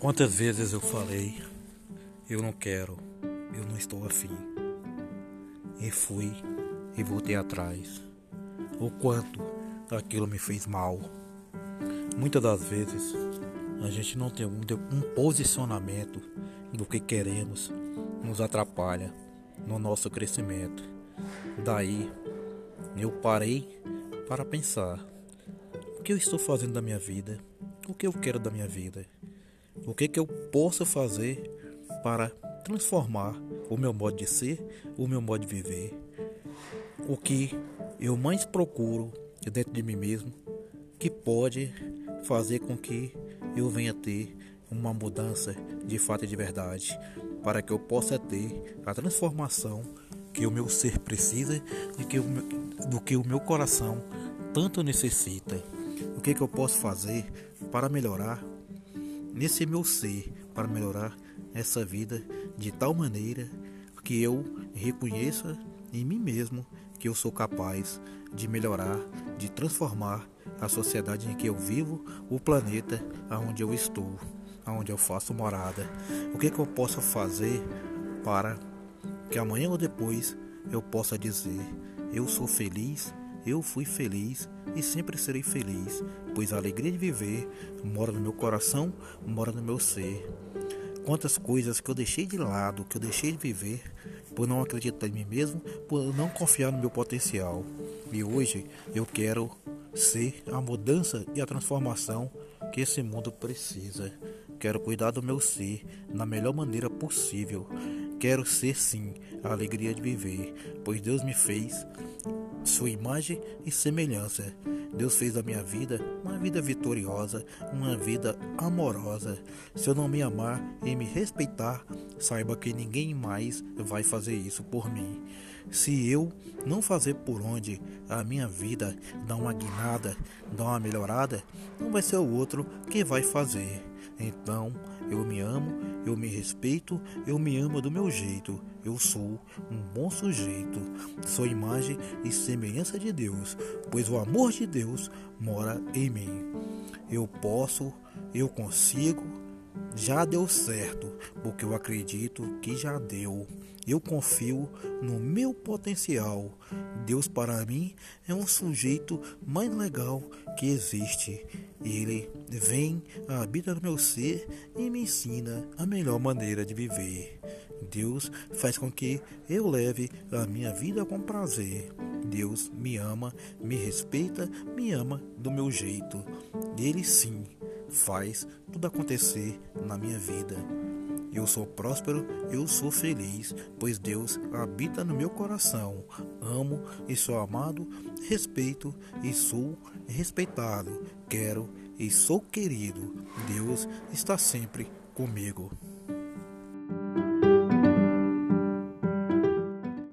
Quantas vezes eu falei, eu não quero, eu não estou afim. E fui e voltei atrás. O quanto aquilo me fez mal. Muitas das vezes a gente não tem um, um posicionamento do que queremos, nos atrapalha no nosso crescimento. Daí eu parei para pensar: o que eu estou fazendo da minha vida? O que eu quero da minha vida? O que, que eu posso fazer para transformar o meu modo de ser, o meu modo de viver? O que eu mais procuro dentro de mim mesmo que pode fazer com que eu venha ter uma mudança de fato e de verdade, para que eu possa ter a transformação que o meu ser precisa e que o meu, do que o meu coração tanto necessita. O que, que eu posso fazer para melhorar nesse meu ser para melhorar essa vida de tal maneira que eu reconheça em mim mesmo que eu sou capaz de melhorar, de transformar a sociedade em que eu vivo, o planeta onde eu estou, onde eu faço morada. O que, que eu posso fazer para que amanhã ou depois eu possa dizer: eu sou feliz eu fui feliz e sempre serei feliz, pois a alegria de viver mora no meu coração, mora no meu ser. Quantas coisas que eu deixei de lado, que eu deixei de viver, por não acreditar em mim mesmo, por não confiar no meu potencial. E hoje eu quero ser a mudança e a transformação que esse mundo precisa. Quero cuidar do meu ser na melhor maneira possível. Quero ser sim a alegria de viver, pois Deus me fez sua imagem e semelhança. Deus fez da minha vida uma vida vitoriosa, uma vida amorosa. Se eu não me amar e me respeitar, saiba que ninguém mais vai fazer isso por mim. Se eu não fazer por onde a minha vida dá uma guinada, dá uma melhorada, não vai ser o outro que vai fazer. Então, eu me amo, eu me respeito, eu me amo do meu jeito. Eu sou um bom sujeito. Sou imagem e semelhança de Deus, pois o amor de Deus mora em mim. Eu posso, eu consigo, já deu certo, porque eu acredito que já deu. Eu confio no meu potencial. Deus para mim é um sujeito mais legal que existe. Ele vem, habita no meu ser e me ensina a melhor maneira de viver. Deus faz com que eu leve a minha vida com prazer. Deus me ama, me respeita, me ama do meu jeito. Ele sim faz tudo acontecer na minha vida. Eu sou próspero, eu sou feliz, pois Deus habita no meu coração. Amo e sou amado, respeito e sou respeitado. Quero e sou querido. Deus está sempre comigo.